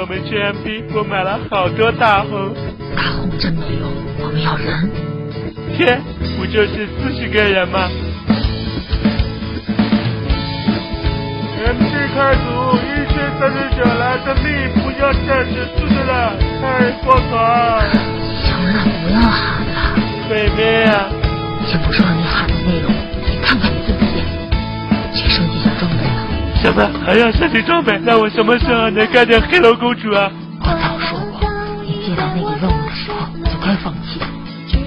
我们去 MP，我买了好多大红。大红真没用，我们要人。天，不就是四十个人吗？M P 开组一千三十九来的命，不要再指数的了，太过团。还要升级装备？那我什么时候能干掉黑龙公主啊？我早说过，你接到那个任务的时候就该放弃。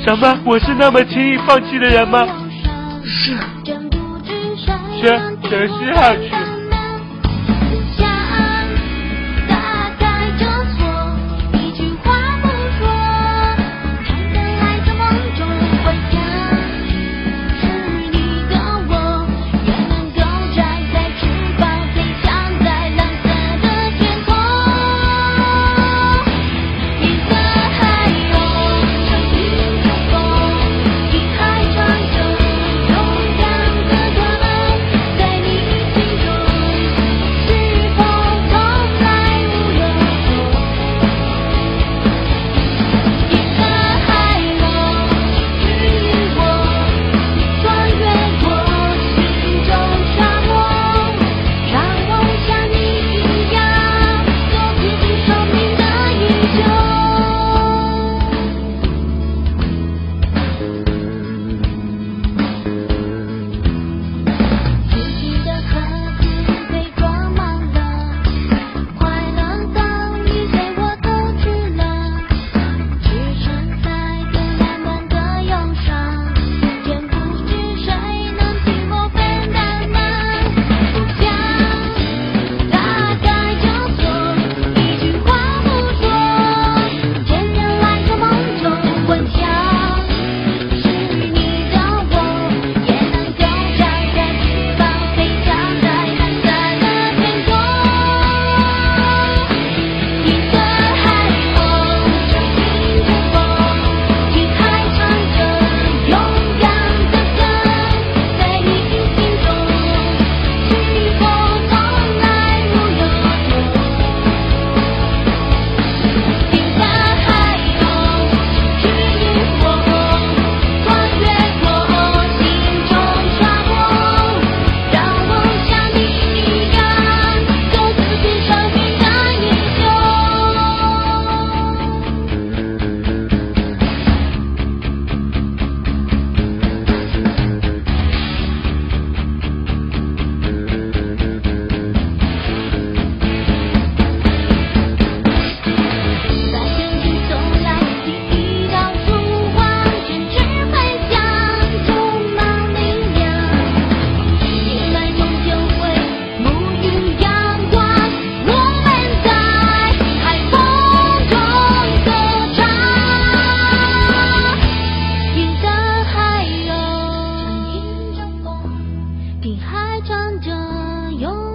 什么？我是那么轻易放弃的人吗？是。行，等信号去。你还装着。